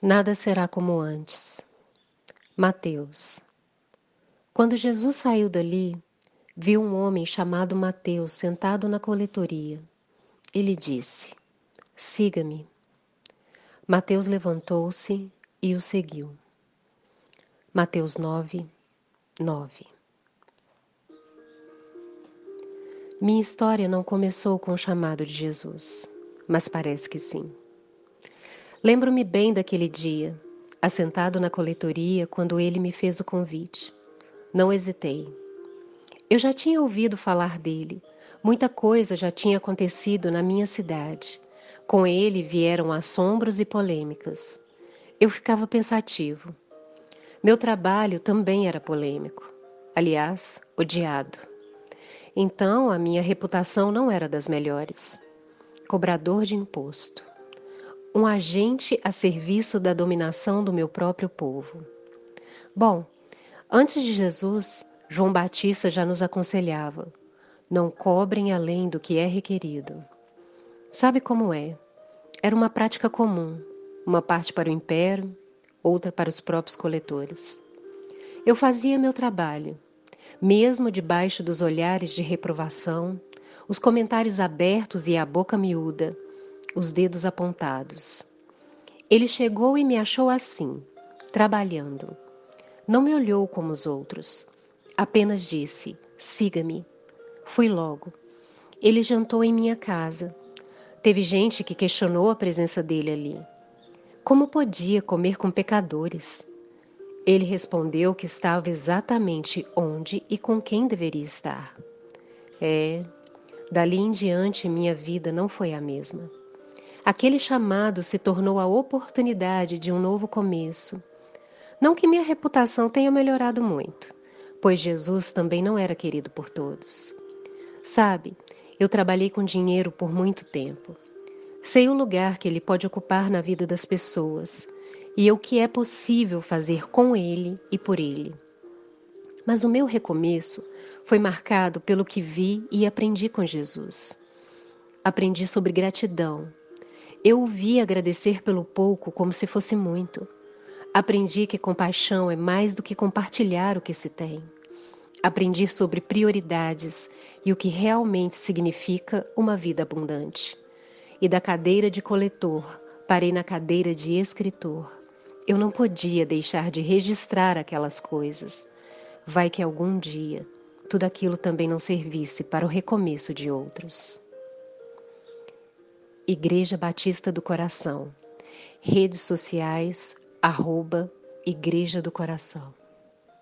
Nada será como antes. Mateus. Quando Jesus saiu dali, viu um homem chamado Mateus sentado na coletoria. Ele disse: Siga-me. Mateus levantou-se e o seguiu. Mateus 9, 9 Minha história não começou com o chamado de Jesus, mas parece que sim. Lembro-me bem daquele dia, assentado na coletoria quando ele me fez o convite. Não hesitei. Eu já tinha ouvido falar dele. Muita coisa já tinha acontecido na minha cidade. Com ele vieram assombros e polêmicas. Eu ficava pensativo. Meu trabalho também era polêmico. Aliás, odiado. Então a minha reputação não era das melhores. Cobrador de imposto um agente a serviço da dominação do meu próprio povo. Bom, antes de Jesus, João Batista já nos aconselhava: não cobrem além do que é requerido. Sabe como é? Era uma prática comum, uma parte para o império, outra para os próprios coletores. Eu fazia meu trabalho, mesmo debaixo dos olhares de reprovação, os comentários abertos e a boca miúda os dedos apontados. Ele chegou e me achou assim, trabalhando. Não me olhou como os outros. Apenas disse: siga-me. Fui logo. Ele jantou em minha casa. Teve gente que questionou a presença dele ali. Como podia comer com pecadores? Ele respondeu que estava exatamente onde e com quem deveria estar. É, dali em diante minha vida não foi a mesma. Aquele chamado se tornou a oportunidade de um novo começo. Não que minha reputação tenha melhorado muito, pois Jesus também não era querido por todos. Sabe, eu trabalhei com dinheiro por muito tempo. Sei o lugar que ele pode ocupar na vida das pessoas e o que é possível fazer com ele e por ele. Mas o meu recomeço foi marcado pelo que vi e aprendi com Jesus. Aprendi sobre gratidão, eu o vi agradecer pelo pouco como se fosse muito. Aprendi que compaixão é mais do que compartilhar o que se tem. Aprendi sobre prioridades e o que realmente significa uma vida abundante. E da cadeira de coletor, parei na cadeira de escritor. Eu não podia deixar de registrar aquelas coisas. Vai que algum dia tudo aquilo também não servisse para o recomeço de outros. Igreja Batista do Coração. Redes sociais, arroba Igreja do Coração.